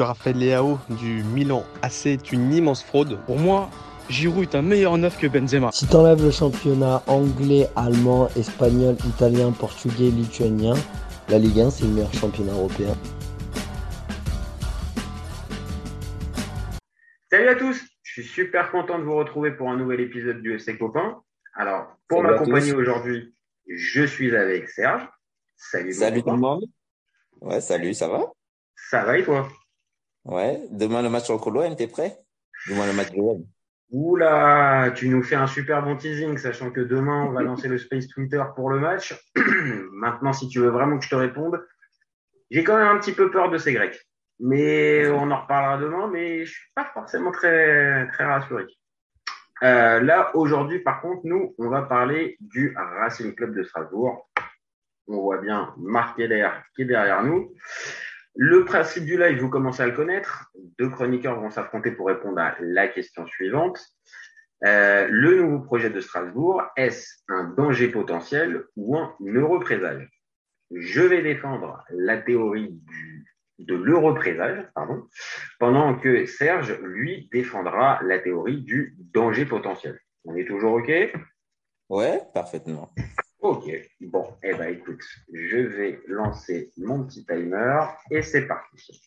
Raphaël Leao du Milan AC est une immense fraude. Pour moi, Giroud est un meilleur neuf que Benzema. Si t'enlèves le championnat anglais, allemand, espagnol, italien, portugais, lituanien, la Ligue 1 c'est le meilleur championnat européen. Salut à tous, je suis super content de vous retrouver pour un nouvel épisode du FC Copain. Alors, pour m'accompagner aujourd'hui, je suis avec Serge. Salut, salut tout le monde. Ouais, salut, ça va? Ça va et toi? Ouais, demain le match en colo, t'es prêt? Demain le match de web. Oula, tu nous fais un super bon teasing, sachant que demain on va lancer le Space Twitter pour le match. Maintenant, si tu veux vraiment que je te réponde, j'ai quand même un petit peu peur de ces Grecs. Mais on en reparlera demain, mais je suis pas forcément très, très rassuré. Euh, là, aujourd'hui, par contre, nous, on va parler du Racing Club de Strasbourg. On voit bien Marc Keller qui est derrière nous. Le principe du live, vous commencez à le connaître. Deux chroniqueurs vont s'affronter pour répondre à la question suivante. Euh, le nouveau projet de Strasbourg, est-ce un danger potentiel ou un présage Je vais défendre la théorie de l'heureux présage, pardon, pendant que Serge, lui, défendra la théorie du danger potentiel. On est toujours OK? Ouais, parfaitement. Ok, bon, eh ben écoute, je vais lancer mon petit timer et c'est parti.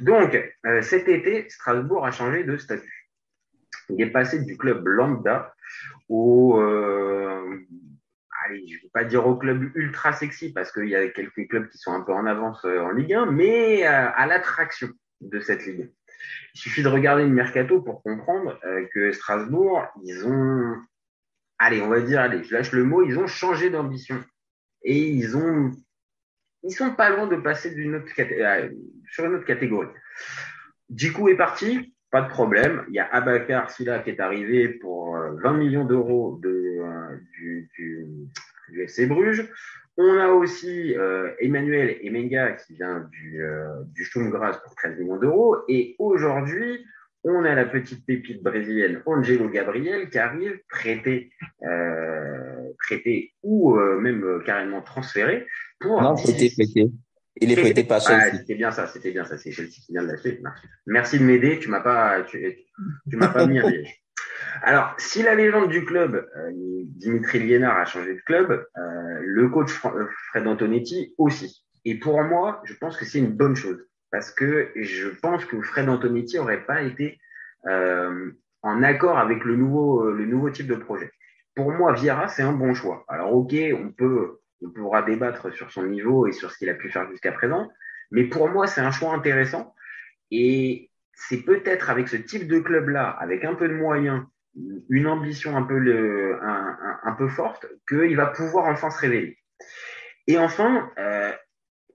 Donc, euh, cet été, Strasbourg a changé de statut. Il est passé du club lambda au, euh, allez, je ne vais pas dire au club ultra sexy parce qu'il y a quelques clubs qui sont un peu en avance euh, en Ligue 1, mais à l'attraction de cette ligue. Il suffit de regarder le mercato pour comprendre que Strasbourg, ils ont allez, on va dire, allez, je lâche le mot, ils ont changé d'ambition. Et ils ont, ils sont pas loin de passer d'une autre euh, sur une autre catégorie. Djikou est parti, pas de problème. Il y a Abakar Silla qui est arrivé pour 20 euh, millions d'euros de, euh, du, du, du, FC Bruges. On a aussi Emmanuel Emenga qui vient du, du Sturm pour 13 millions d'euros. Et aujourd'hui, on a la petite pépite brésilienne Angelo Gabriel qui arrive prêté, euh, prêté ou euh, même euh, carrément transféré pour. Non, prêté, prêté. Il est prêté pas. Ah, c'était bien ça, c'était bien ça. C'est Chelsea qui vient de lâcher. Merci. Merci de m'aider. Tu m'as pas, tu, tu m'as pas mis un piège. Alors, si la légende du club, euh, Dimitri Liénard a changé de club, le coach Fred Antonetti aussi. Et pour moi, je pense que c'est une bonne chose parce que je pense que Fred Antonetti n'aurait pas été euh, en accord avec le nouveau, euh, le nouveau type de projet. Pour moi, Vieira, c'est un bon choix. Alors, ok, on peut, on pourra débattre sur son niveau et sur ce qu'il a pu faire jusqu'à présent, mais pour moi, c'est un choix intéressant. Et c'est peut-être avec ce type de club-là, avec un peu de moyens, une ambition un peu, le, un, un, peu forte, qu'il va pouvoir enfin se révéler. Et enfin, euh,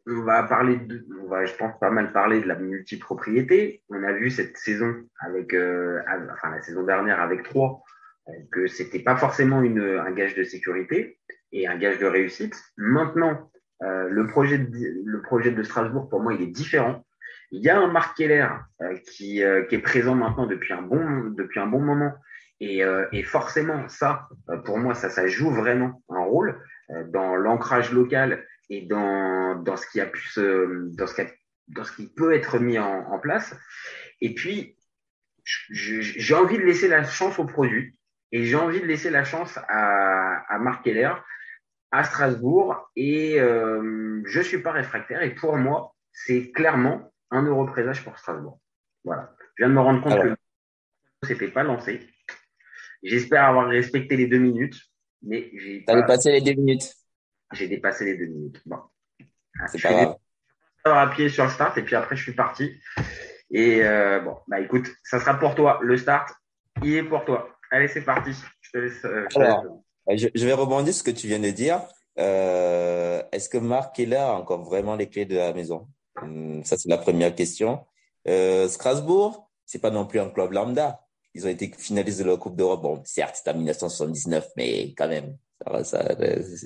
on va parler de, on va, je pense, pas mal parler de la multipropriété. On a vu cette saison avec, euh, enfin la saison dernière avec trois, euh, que c'était pas forcément une, un gage de sécurité et un gage de réussite. Maintenant, euh, le projet de, le projet de Strasbourg, pour moi, il est différent. Il y a un Marc Keller euh, qui, euh, qui est présent maintenant depuis un bon, depuis un bon moment. Et, et forcément, ça, pour moi, ça, ça joue vraiment un rôle dans l'ancrage local et dans, dans ce qui a pu se, dans ce qui, dans ce qui peut être mis en, en place. Et puis, j'ai envie de laisser la chance au produit et j'ai envie de laisser la chance à, à Marc Keller à Strasbourg et euh, je suis pas réfractaire et pour moi c'est clairement un euro présage pour Strasbourg. Voilà. Je viens de me rendre compte Alors. que c'était pas lancé. J'espère avoir respecté les deux minutes, mais j'ai. T'as dépassé les deux minutes. J'ai dépassé les deux minutes. Bon. C'est pas grave. appuyé sur le start et puis après je suis parti. Et euh, bon, bah écoute, ça sera pour toi. Le start, il est pour toi. Allez, c'est parti. Je te laisse. Euh, je, Alors, je, je, vais rebondir sur ce que tu viens de dire. Euh, Est-ce que Marc Keller a encore vraiment les clés de la maison? Hum, Ça, c'est la première question. Euh, Strasbourg, c'est pas non plus un club lambda. Ils ont été finalistes de la Coupe d'Europe. Bon, certes, c'est en 1979, mais quand même, ça, ça,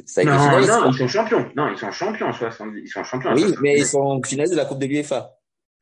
ça a non, finaliste. non, ils sont champions. Non, ils sont champions en 70. Ils sont champions. Oui, mais ils sont finalistes de la Coupe de l'UEFA.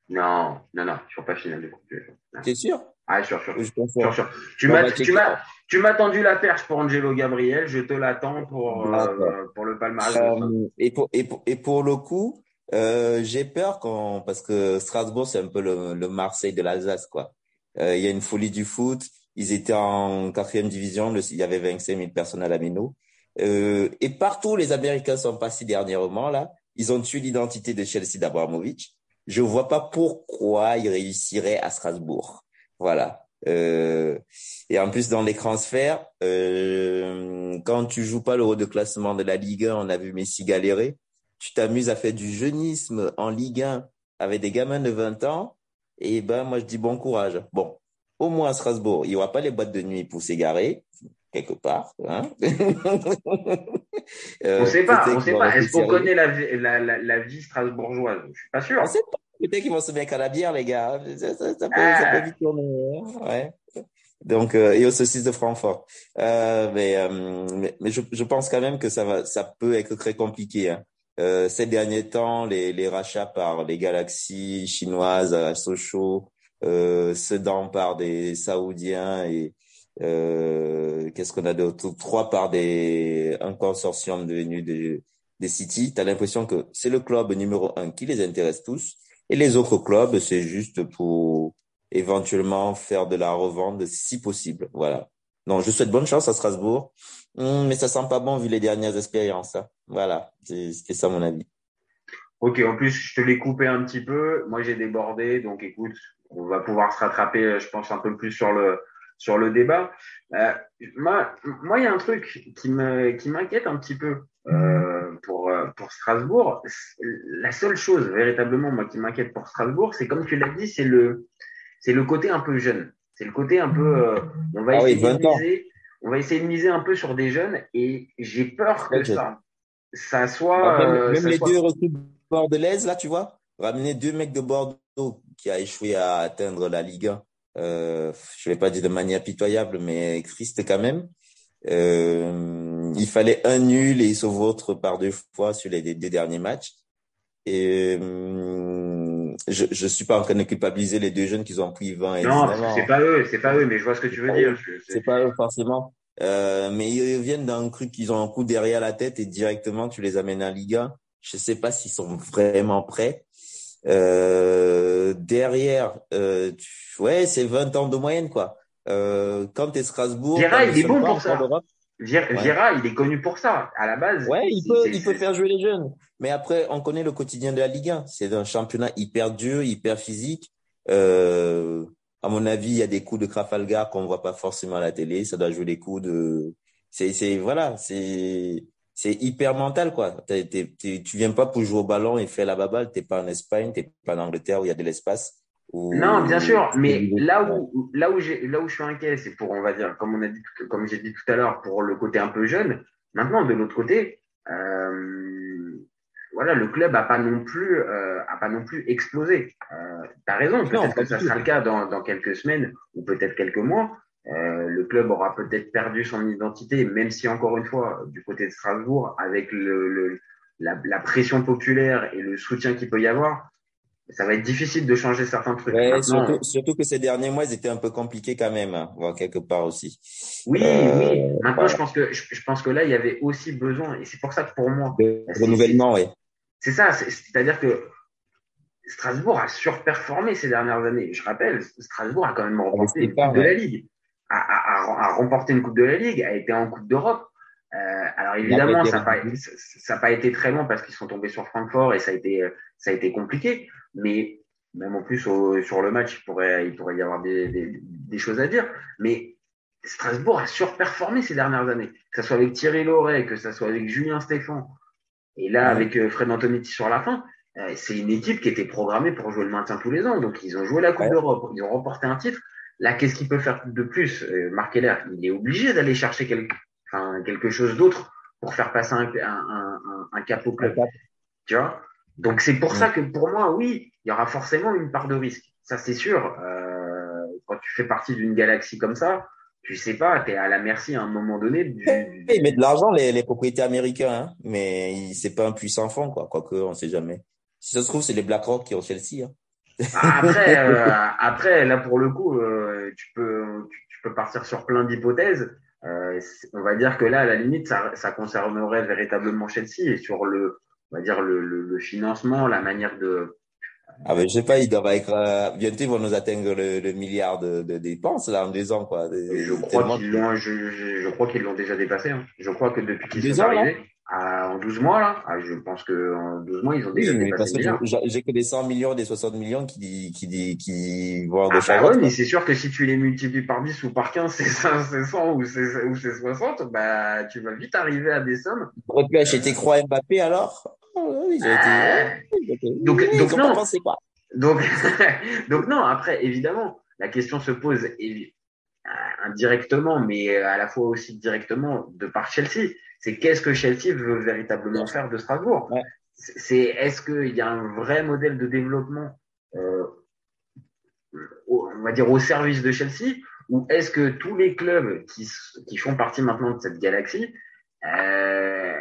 Non, non, non, ils sont pas finalistes de la Coupe de l'UEFA. T'es sûr? Ah, sûr, sûr. Je sûr, sûr. Tu m'as, tu m'as, tu m'as tendu la perche pour Angelo Gabriel. Je te l'attends pour, euh, pour le palmarès. Euh, et pour, et pour, et pour le coup, Euh, j'ai peur quand, parce que Strasbourg, c'est un peu le, le Marseille de l'Alsace, quoi. Euh, il y a une folie du foot. Ils étaient en quatrième division. Il y avait 25 000 personnes à la Méno. Euh, et partout, les Américains sont passés dernièrement, là. Ils ont tué l'identité de Chelsea d'Abramovich. Je vois pas pourquoi ils réussiraient à Strasbourg. Voilà. Euh, et en plus, dans les transferts, euh, quand tu joues pas le haut de classement de la Ligue 1, on a vu Messi galérer. Tu t'amuses à faire du jeunisme en Ligue 1 avec des gamins de 20 ans. Et ben, moi, je dis bon courage. Bon, au moins à Strasbourg, il y aura pas les boîtes de nuit pour s'égarer quelque part. Hein euh, on sait pas, on sait pas. Est-ce qu'on connaît la, la, la, la, vie strasbourgeoise? Je suis pas sûr. On sait pas. Peut-être qu'ils vont se mettre à la bière, les gars. Ça, ça, ça, peut, ah. ça peut, vite tourner. Hein. Ouais. Donc, euh, et aux saucisses de Francfort. Euh, mais, mais, mais je, je, pense quand même que ça va, ça peut être très compliqué. Hein. Euh, ces derniers temps, les, les rachats par les galaxies chinoises à Sochaux, euh, Sedan par des Saoudiens et euh, qu'est-ce qu'on a d'autre? Trois par des un consortium devenu des, des City. Tu l'impression que c'est le club numéro un qui les intéresse tous et les autres clubs, c'est juste pour éventuellement faire de la revente si possible. Voilà. Non, je souhaite bonne chance à Strasbourg, hum, mais ça sent pas bon vu les dernières expériences. Hein. Voilà, c'est ça mon avis. Ok, en plus, je te l'ai coupé un petit peu. Moi, j'ai débordé, donc écoute, on va pouvoir se rattraper, je pense, un peu plus sur le sur le débat. Euh, moi, moi, il y a un truc qui me qui m'inquiète un petit peu euh, pour pour Strasbourg. La seule chose véritablement moi qui m'inquiète pour Strasbourg, c'est comme tu l'as dit, c'est le c'est le côté un peu jeune. C'est le côté un peu euh, on va ah essayer de miser, on va essayer de miser un peu sur des jeunes et j'ai peur que ça ça soit même, même ça les soit... deux recrues bordelaises là, tu vois, ramener deux mecs de Bordeaux qui a échoué à atteindre la Ligue 1 euh, je vais pas dire de manière pitoyable, mais triste quand même. Euh, il fallait un nul et ils se vautrent par deux fois sur les deux derniers matchs. Et euh, je je suis pas en train de culpabiliser les deux jeunes qui ont pris 20 et Non, c'est pas eux, c'est pas eux, mais je vois ce que tu veux dire. C'est pas eux forcément. Euh, mais ils reviennent d'un truc qu'ils ont un coup derrière la tête et directement tu les amènes en Liga. Je sais pas s'ils sont vraiment prêts. Euh, derrière, euh, tu, ouais, c'est 20 ans de moyenne, quoi. Euh, quand t'es Strasbourg. Vieira, il est bon pour ça. Vieira, il est connu pour ça. À la base. Ouais, il peut, il peut faire jouer les jeunes. Mais après, on connaît le quotidien de la Ligue 1. C'est un championnat hyper dur, hyper physique. Euh, à mon avis, il y a des coups de Trafalgar qu'on voit pas forcément à la télé. Ça doit jouer des coups de, c'est, c'est, voilà, c'est, c'est hyper mental quoi. T'es, t'es, tu viens pas pour jouer au ballon et faire la baballe. T'es pas en Espagne, t'es pas en Angleterre où il y a de l'espace. Non, bien sûr, mais là où là où j'ai là où je suis inquiet, c'est pour on va dire comme on a dit comme j'ai dit tout à l'heure pour le côté un peu jeune. Maintenant de l'autre côté, euh, voilà, le club a pas non plus euh, a pas non plus explosé. Euh, T'as raison, peut-être que ça sera le cas dans dans quelques semaines ou peut-être quelques mois. Euh, le club aura peut-être perdu son identité, même si encore une fois, du côté de Strasbourg, avec le, le la, la, pression populaire et le soutien qu'il peut y avoir, ça va être difficile de changer certains trucs. Ouais, surtout, surtout, que ces derniers mois, ils étaient un peu compliqués quand même, hein, quelque part aussi. Oui, euh, oui. Maintenant, voilà. je pense que je, pense que là, il y avait aussi besoin, et c'est pour ça que pour moi, renouvellement, oui. C'est ça, c'est-à-dire que Strasbourg a surperformé ces dernières années. Je rappelle, Strasbourg a quand même remporté une coupe de la Ligue a, a, a, remporté une Coupe de la Ligue, a été en Coupe d'Europe. Euh, alors évidemment, ça n'a pas, ça, pas été très long parce qu'ils sont tombés sur Francfort et ça a été, ça a été compliqué. Mais même en plus au, sur le match, il pourrait, il pourrait y avoir des, des, des, choses à dire. Mais Strasbourg a surperformé ces dernières années, que ce soit avec Thierry Loret, que ce soit avec Julien Stéphan, et là avec euh, Fred Antonetti sur la fin. Euh, c'est une équipe qui était programmée pour jouer le maintien tous les ans. Donc ils ont joué la Coupe ouais. d'Europe, ils ont remporté un titre. Là, qu'est-ce qu'il peut faire de plus? Euh, Marc Heller, il est obligé d'aller chercher quelque, enfin, quelque chose d'autre pour faire passer un, un, un, un cap au club. Tu vois? Donc c'est pour ça que pour moi, oui, il y aura forcément une part de risque. Ça, c'est sûr. Euh, quand tu fais partie d'une galaxie comme ça, tu sais pas, tu es à la merci à un moment donné. Du... Ils mettent de l'argent, les, les propriétaires américains, hein, mais c'est pas un puissant fond, quoi. Quoique, on sait jamais. Si ça se trouve, c'est les BlackRock qui ont Chelsea. Hein. Après, euh, après, là pour le coup, euh, tu peux, tu, tu, peux partir sur plein d'hypothèses. Euh, on va dire que là, à la limite, ça, ça concernerait véritablement Chelsea et sur le on va dire le, le, financement, la manière de. Ah ben je sais pas, ils doivent être euh, bientôt ils vont nous atteindre le, le milliard de, de, dépenses là en deux ans quoi. Je crois qu'ils l'ont, je, je, crois qu'ils l'ont déjà dépassé. Hein. Je crois que depuis qu'ils sont arrivés en 12 mois, là, ah, je pense que en 12 mois, ils ont déjà oui, dépassé J'ai que des 100 millions, des 60 millions qui, qui, qui vont à gauche ah, bah ouais, mais c'est sûr que si tu les multiplies par 10 ou par 15, c'est 100 ou c'est 60, bah, tu vas vite arriver à des sommes. Aurais pu acheter Croix Mbappé alors? Oh, oui, ah. Donc, donc non. Quoi donc, donc non, après, évidemment, la question se pose indirectement, mais à la fois aussi directement de par Chelsea c'est qu'est-ce que Chelsea veut véritablement faire de Strasbourg. C'est est-ce qu'il y a un vrai modèle de développement, euh, on va dire au service de Chelsea, ou est-ce que tous les clubs qui, qui font partie maintenant de cette galaxie, euh,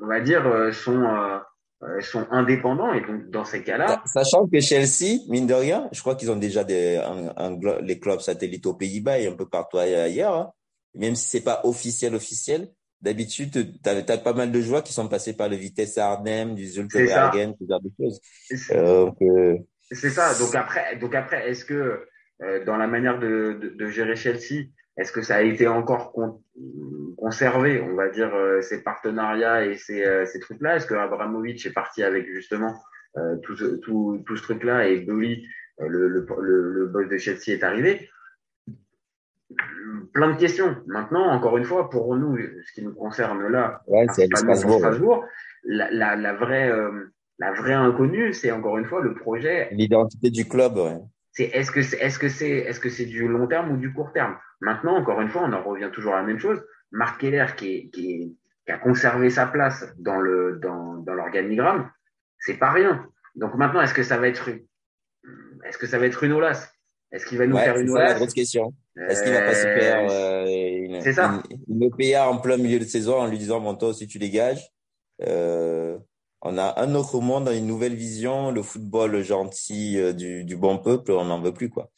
on va dire, euh, sont euh, sont indépendants et donc dans ces cas-là. Sachant que Chelsea, mine de rien, je crois qu'ils ont déjà des les clubs satellites aux Pays-Bas et un peu partout ailleurs, hein. même si c'est pas officiel officiel d'habitude, tu as, pas mal de joueurs qui sont passés par le Vitesse Arnhem, du Zulte Bergen, ce genre de choses. Euh, euh, c'est ça. Donc après, donc après, est-ce que euh, dans la manière de, de, de, gérer Chelsea, est-ce que ça a été encore conservé, on va dire, ces partenariats et ces, ces trucs-là? Est-ce que Abramovich est parti avec justement tout, tout, tout ce truc-là et Dolly, le, le, le, le boss de Chelsea, est arrivé? Plein de questions. Maintenant, encore une fois, pour nous, ce qui nous concerne là, c'est Strasbourg. la, la, la, vraie, euh, la vraie inconnue, c'est encore une fois le projet. L'identité du club. Ouais. C'est est-ce que c'est est-ce que c'est est-ce que c'est du long terme ou du court terme? Maintenant, encore une fois, on en revient toujours à la même chose. Marc Keller qui, qui, qui a conservé sa place dans le dans, dans l'organigramme, c'est pas rien. Donc maintenant, est-ce que ça va être est-ce que ça va être une Olas est-ce qu'il va nous faire une C'est la grosse question. Est-ce qu'il va pas se faire euh, une, ça. une, OPA en plein milieu de saison en lui disant bon toi aussi tu dégages. Euh, on a un autre monde, une nouvelle vision, le football gentil euh, du, du bon peuple, on n'en veut plus quoi.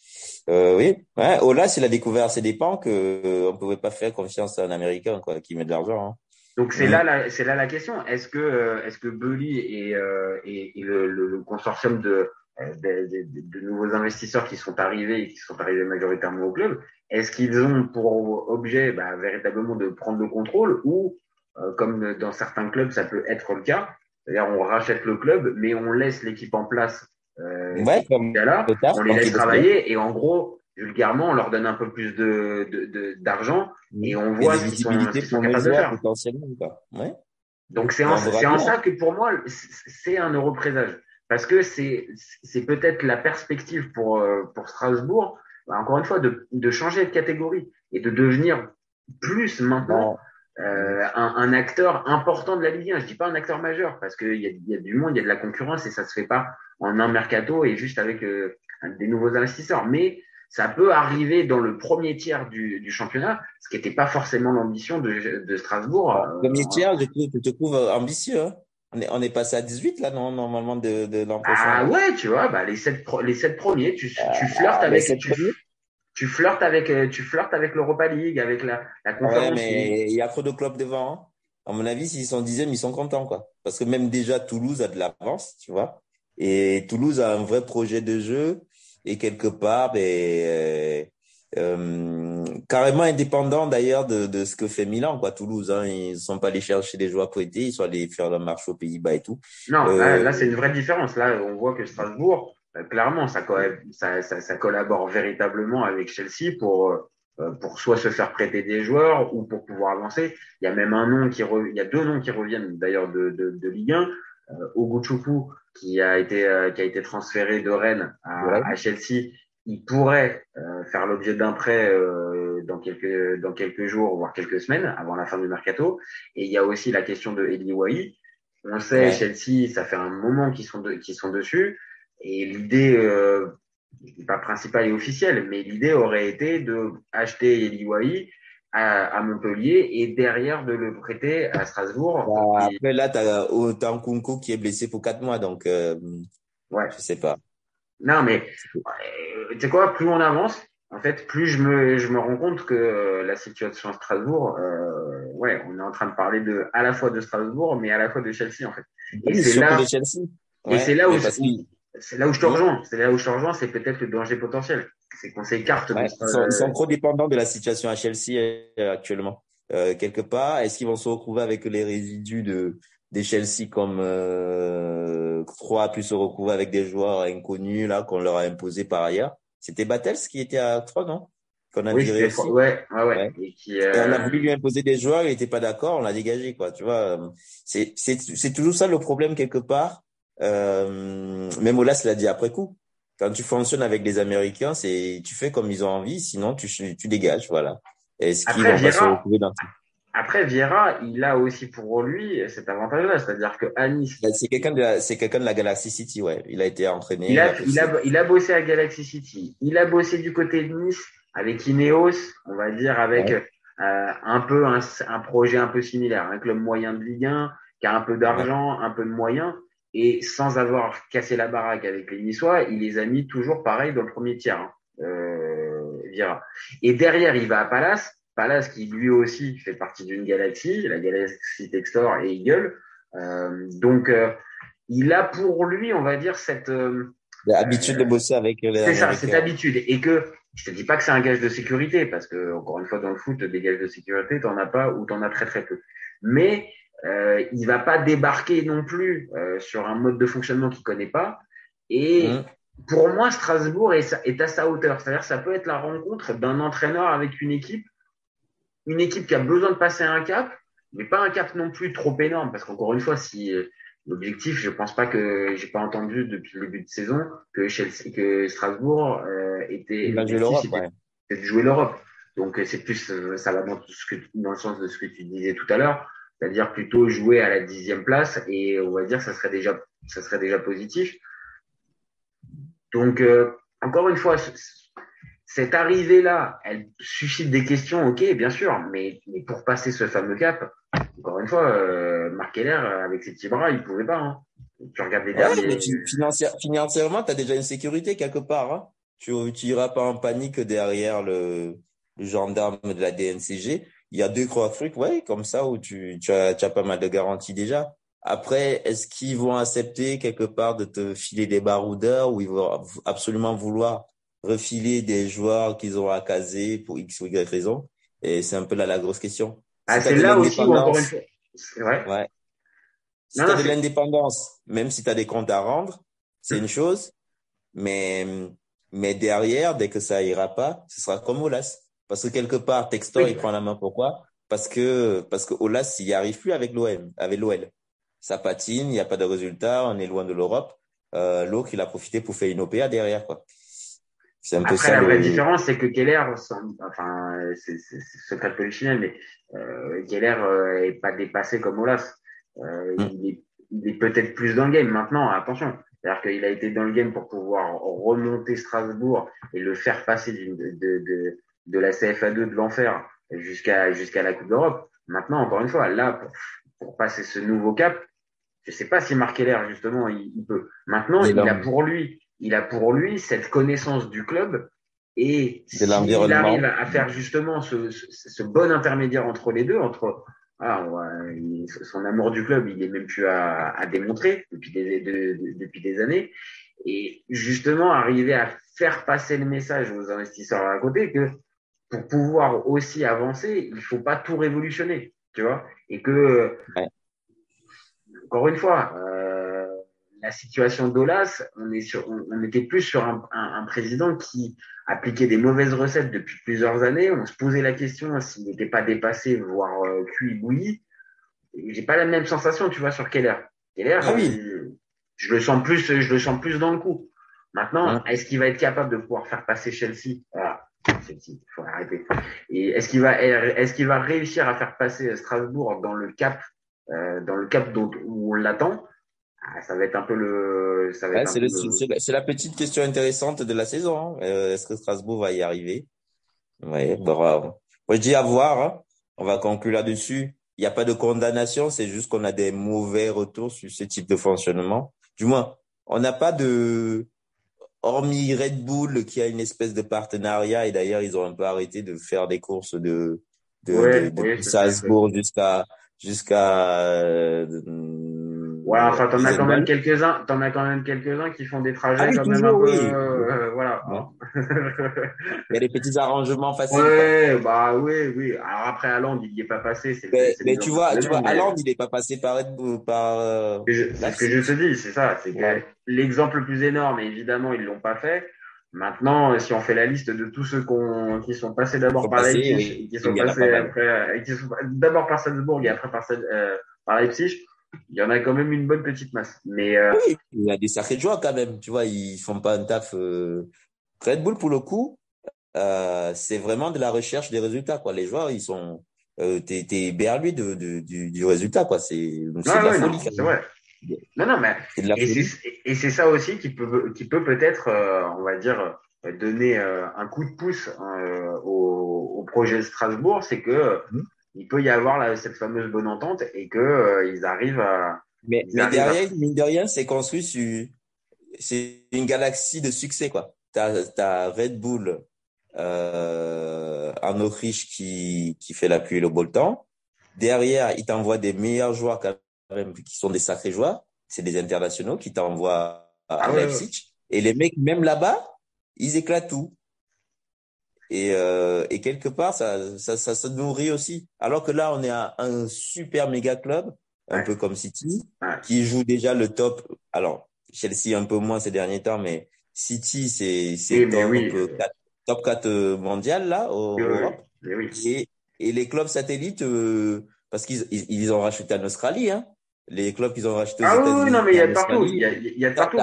Euh, oui, ouais, Ola, s'il a découvert ses dépens que euh, on pouvait pas faire confiance à un Américain quoi, qui met de l'argent. Hein. Donc c'est là, la, c'est là la question. Est-ce que, est-ce que Bully et, et, et le, le, consortium de euh, de, nouveaux investisseurs qui sont arrivés et qui sont arrivés majoritairement au club, est-ce qu'ils ont pour objet bah, véritablement de prendre le contrôle ou, euh, comme dans certains clubs, ça peut être le cas, c'est-à-dire on rachète le club, mais on laisse l'équipe en place euh, ouais, comme là, on les laisse travailler et en gros, vulgairement, on leur donne un peu plus de d'argent de, et on voit qu'ils sont, sont capables de faire. Ouais. Donc c'est en, en ça que pour moi, c'est un euro présage parce que c'est c'est peut-être la perspective pour euh, pour Strasbourg, bah, encore une fois, de, de changer de catégorie et de devenir plus maintenant euh, un, un, acteur important de la Ligue 1. Je dis pas un acteur majeur parce qu'il y a, y a du monde, il y a de la concurrence et ça se fait pas en un mercato et juste avec euh, des nouveaux investisseurs. Mais ça peut arriver dans le premier tiers du, du championnat, ce qui n'était pas forcément l'ambition de, de Strasbourg. Premier tiers, je, je te trouve ambitieux. Hein on est, on est passé à 18 là, non, normalement, de, de l'an prochain. Ah ouais, tu vois, bah, les sept, les sept premiers, tu, tu euh, flirtes avec, tu, tu, flirtes avec, euh, tu flirtes avec l'Europa League, avec la, la conférence. Ouais, mais il y a trop de clubs devant. Hein. À mon avis, s'ils sont dixièmes, ils sont contents, quoi. Parce que même déjà, Toulouse a de l'avance, tu vois. Et Toulouse a un vrai projet de jeu. Et quelque part, ben, euh, euh, carrément indépendant d'ailleurs de, de, ce que fait Milan, quoi, Toulouse. Hein, ils sont pas allés chercher des joueurs prêtés, ils sont allés faire la marche aux Pays-Bas et tout. Non, là, euh, c'est une vraie différence. Là, on voit que Strasbourg, euh, clairement, ça, ça, ça, ça, collabore véritablement avec Chelsea pour euh, pour soit se faire prêter des joueurs ou pour pouvoir avancer. Il y a même un nom qui il y a deux noms qui reviennent d'ailleurs de, de, de Ligue 1. Euh, Oguchuku qui a été qui a été transféré de Rennes à, à Chelsea il pourrait euh, faire l'objet d'un prêt euh, dans quelques dans quelques jours voire quelques semaines avant la fin du mercato et il y a aussi la question de Eli Wahi on sait Chelsea ça fait un moment qu'ils sont de, sont dessus et l'idée euh, pas principale et officielle mais l'idée aurait été de acheter Eli Wahi à, à, Montpellier et derrière de le prêter à Strasbourg. Bah, après là, tu as Kunku qui est blessé pour quatre mois, donc ouais. je sais pas. Non, mais euh, tu sais quoi, plus on avance, en fait, plus je me, je me rends compte que euh, la situation à Strasbourg, euh, ouais, on est en train de parler de, à la fois de Strasbourg, mais à la fois de Chelsea, en fait. Et c'est là, de Chelsea. et c'est là où, c'est là où je te rejoins. C'est là où je te rejoins, c'est peut-être le danger potentiel. C'est qu'on s'écarte. Ouais, ils, sont, ils, sont, trop dépendants de la situation à Chelsea euh, actuellement. Euh, quelque part, est-ce qu'ils vont se retrouver avec les résidus de des Chelsea comme euh, Croix pu se retrouver avec des joueurs inconnus là qu'on leur a imposé par ailleurs C'était Battels qui était à 3, non? Qu'on a oui, viré aussi. Ouais, ouais, ouais. Et, qui, euh... et on a voulu lui imposer des joueurs, il n'était pas d'accord, on l'a dégagé quoi. Tu vois, c'est c'est c'est toujours ça le problème quelque part. Euh, même Olas l'a dit après coup. Quand tu fonctionnes avec des Américains, c'est tu fais comme ils ont envie, sinon tu tu dégages, voilà. Est-ce qu'ils vont pas se retrouver dans après, Vieira, il a aussi pour lui cet avantage-là, c'est-à-dire que Anis. Bah, c'est quelqu'un de la, c'est quelqu'un de la Galaxy City, ouais. Il a été entraîné. Il a, il a, il a, bossé à Galaxy City. Il a bossé du côté de Nice avec Ineos, on va dire avec euh, un peu un, un, projet un peu similaire, un club moyen de Ligue 1 qui a un peu d'argent, un peu de moyens, et sans avoir cassé la baraque avec les Niçois, il les a mis toujours pareil dans le premier tiers. Hein, euh, Vieira. Et derrière, il va à Palace Palace qui lui aussi fait partie d'une galaxie, la galaxie Textor et Eagle. Euh, donc, euh, il a pour lui, on va dire, cette euh, habitude de bosser avec les C'est ça, cette habitude. Et que je te dis pas que c'est un gage de sécurité, parce que encore une fois dans le foot, des gages de sécurité, t'en as pas ou t'en as très très peu. Mais euh, il va pas débarquer non plus euh, sur un mode de fonctionnement qu'il connaît pas. Et mmh. pour moi, Strasbourg est, est à sa hauteur. C'est-à-dire, ça peut être la rencontre d'un entraîneur avec une équipe une équipe qui a besoin de passer un cap, mais pas un cap non plus trop énorme, parce qu'encore une fois, si euh, l'objectif, je pense pas que j'ai pas entendu depuis le début de saison que Chelsea, que Strasbourg euh, était, de jouer l'Europe. Donc c'est plus, euh, ça va dans, ce que, dans le sens de ce que tu disais tout à l'heure, c'est-à-dire plutôt jouer à la dixième place et on va dire ça serait déjà, ça serait déjà positif. Donc encore une fois, cette arrivée-là, elle suscite des questions, ok, bien sûr, mais, mais pour passer ce fameux cap, encore une fois, euh, Marc Keller, avec ses petits bras, il pouvait pas. Hein. Tu regardes les derniers. financièrement, tu as déjà une sécurité quelque part. Hein. Tu n'iras pas en panique derrière le, le, gendarme de la DNCG. Il y a deux trois trucs, ouais, comme ça, où tu, tu, as, tu as pas mal de garanties déjà. Après, est-ce qu'ils vont accepter quelque part de te filer des baroudeurs ou ils vont absolument vouloir refiler des joueurs qu'ils ont à caser pour X ou Y raison. Et c'est un peu là la grosse question. Ah, c'est là aussi où encore une fois. Ouais. ouais. Si tu as de l'indépendance, même si tu as des comptes à rendre, c'est une chose. Mais, mais derrière, dès que ça ira pas, ce sera comme Olas. Parce que quelque part, Textor, il prend la main. Pourquoi? Parce que, parce que Olas, il n'y arrive plus avec l'OM, avec l'OL. Ça patine, il n'y a pas de résultat, on est loin de l'Europe. Euh, L'autre, il a profité pour faire une OPA derrière, quoi. C'est un peu Après, la vraie différence, c'est que Keller, enfin, c'est secret polichinelle, mais euh, Keller euh, est pas dépassé comme Olas. Euh, mm. Il est, il est peut-être plus dans le game maintenant. Attention, c'est-à-dire qu'il a été dans le game pour pouvoir remonter Strasbourg et le faire passer de, de, de, de la CFA2 de l'enfer jusqu'à jusqu'à la Coupe d'Europe. Maintenant, encore une fois, là, pour, pour passer ce nouveau cap, je sais pas si Marc Keller justement il, il peut. Maintenant, il a pour lui il a pour lui cette connaissance du club. Et s'il arrive à faire justement ce, ce, bon intermédiaire entre les deux, entre ah, son amour du club, il est même plus à, à démontrer depuis des, depuis des années, et justement arriver à faire passer le message aux investisseurs à côté que pour pouvoir aussi avancer, il faut pas tout révolutionner, tu vois, et que encore une fois. Euh, la situation d'Olas, on, est sur, on, était plus sur un, un, un, président qui appliquait des mauvaises recettes depuis plusieurs années. On se posait la question s'il n'était pas dépassé, voire euh, cuit, bouilli. J'ai pas la même sensation, tu vois, sur Keller. Keller, ah oui. je, le sens plus, je le sens plus dans le coup. Maintenant, est-ce qu'il va être capable de pouvoir faire passer Chelsea? Voilà, Chelsea, faut arrêter. Et est-ce qu'il va, est-ce qu'il va réussir à faire passer Strasbourg dans le cap, euh, dans le cap dont, où on l'attend? Ah, ça va être un peu le. c'est, la, petite question intéressante de la saison. Hein. Euh, est-ce que Strasbourg va y arriver? Ouais, bravo. Moi, je dis à voir. Hein. On va conclure là-dessus. Il n'y a pas de condamnation, c'est juste qu'on a des mauvais retours sur ce type de fonctionnement. Du moins, on n'a pas de, hormis Red Bull qui a une espèce de partenariat et d'ailleurs ils ont un peu arrêté de faire des courses de de, Ouais, de, oui, de c'est Salzbourg jusqu'à jusqu'à euh, Ouais, enfin, t'en as quand même quelques-uns, t'en as quand même quelques-uns qui font des trajets Ah oui, quand même toujours, un peu, oui. euh, voilà. Il y a des petits arrangements faciles. ouais, bah oui, oui. Alors après, Hollande, il n'y est pas passé. c'est- Mais, mais tu vois, tu vois, mais- Haaland, il n'est pas passé par par. euh, C'est ce que je te dis, c'est ça. C'est Ouais. l'exemple le plus énorme, évidemment, ils l'ont pas fait. Maintenant, si on fait la liste de tous ceux qu'on- qui sont passés d'abord par Leipzig, et qui sont passés après, euh, et qui sont d'abord par Salzbourg et après par, euh, par Leipzig, il y en a quand même une bonne petite masse. Mais euh, Oui, il y a des sacrés joueurs quand même. Tu vois, ils font pas un taf. euh, Red Bull, pour le coup, euh, c'est vraiment de la recherche des résultats. Quoi. Les joueurs, ils sont. Euh, t'es, t'es berlué de, de, du, du résultat. Quoi. C'est, c'est de la ouais, non, vrai. Non, non, mais C'est de Et c'est, et c'est ça aussi qui peut, qui peut peut-être, on va dire, donner un coup de pouce au, au projet de Strasbourg, c'est que Mhm. Il peut y avoir là, cette fameuse bonne entente et que euh, ils arrivent à. Mais, Ils mais arrivent à- derrière, mine de rien, c'est construit sur. C'est une galaxie de succès, quoi. T'as, t'as Red Bull euh, en Autriche qui, qui fait la pluie et le beau temps. Derrière, il t'envoie des meilleurs joueurs quand même, qui sont des sacrés joueurs. C'est des internationaux qui t'envoient à Ah ouais, Leipzig. Et les mecs, même là-bas, ils éclatent tout. Et, euh, et quelque part, ça, ça, ça se nourrit aussi. Alors que là, on est à un super méga club, un Ouais. peu comme City, Ouais. qui joue déjà le top. Alors, Chelsea un peu moins ces derniers temps, mais City, c'est c'est Oui, top, oui. 4, top 4 euh, mondial là, Oui, oui, Europe. Et, et les clubs satellites, euh, parce qu'ils ils, ils ont racheté en Australie, hein. Les clubs qu'ils ont rachetés aux Ah oui, États-Unis. oui, non, mais il y a en partout. Il y a, y a partout.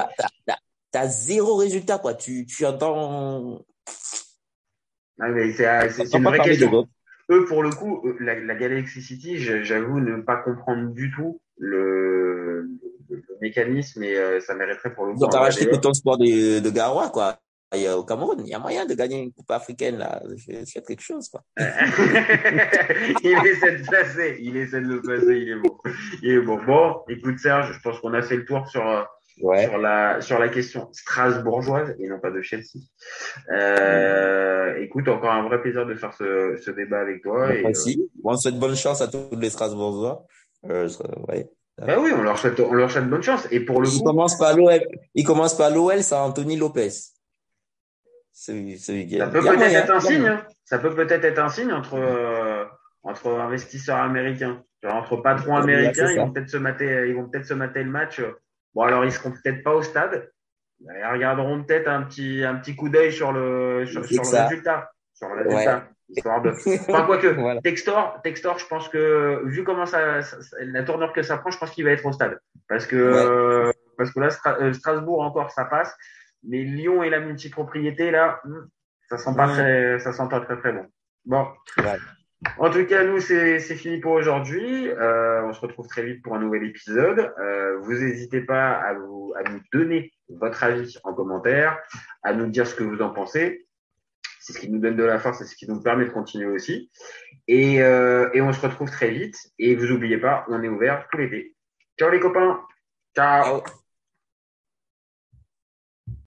t'as zéro résultat, quoi. Tu, tu entends, Ah, c'est, t'entends une vraie question. Eux, pour le coup, eux, la, la Galaxy City, je- j'avoue ne pas comprendre du tout le, le, le mécanisme et euh, ça mériterait pour le coup. Ils ont racheté débat. Coton Sport de, de Garoua, quoi. Et, euh, au Cameroun, il y a moyen de gagner une coupe africaine, là. Faites quelque chose, quoi. il essaie de placer, il essaie de le placer, il est bon. Il est bon. Bon, écoute Serge, je pense qu'on a fait le tour sur, euh, Ouais. sur, la, sur la question strasbourgeoise et non pas de Chelsea. Euh, écoute, encore un vrai plaisir de faire ce, ce débat avec toi. Et, Moi euh. Bon, on souhaite bonne chance à tous les Strasbourgeois. Euh, ouais. bah oui, on leur souhaite, on leur souhaite bonne chance. Et pour le Il coup, commence par l'OL. Il commence par l'OL, c'est Anthony Lopez. Celui, celui qui ça peut peut-être moyen, être un signe. hein. Ça peut peut-être être un signe entre, euh, entre investisseurs américains. Genre, entre patrons américains, ils vont peut-être se mater, ils vont peut-être se mater le match. Bon, alors, ils seront peut-être pas au stade. Ils regarderont peut-être un petit, un petit coup d'œil sur le, sur, le résultat. Sur le résultat. Histoire de, Enfin, quoique, Voilà. Textor, Textor, je pense que, vu comment ça, la tournure que ça prend, je pense qu'il va être au stade. Parce que, Ouais. euh, parce que là, euh, Strasbourg encore, ça passe. Mais Lyon et la multipropriété, là, hmm, ça sent pas Ouais. très, ça sent pas très, très bon. Bon. Ouais. En tout cas, nous, c'est fini pour aujourd'hui. Euh, on se retrouve très vite pour un nouvel épisode. Euh, vous n'hésitez pas à, vous, à nous donner votre avis en commentaire, à nous dire ce que vous en pensez. C'est ce qui nous donne de la force, c'est ce qui nous permet de continuer aussi. Et, euh, et on se retrouve très vite. Et vous oubliez pas, on est ouvert tout l'été. Ciao les copains. Ciao.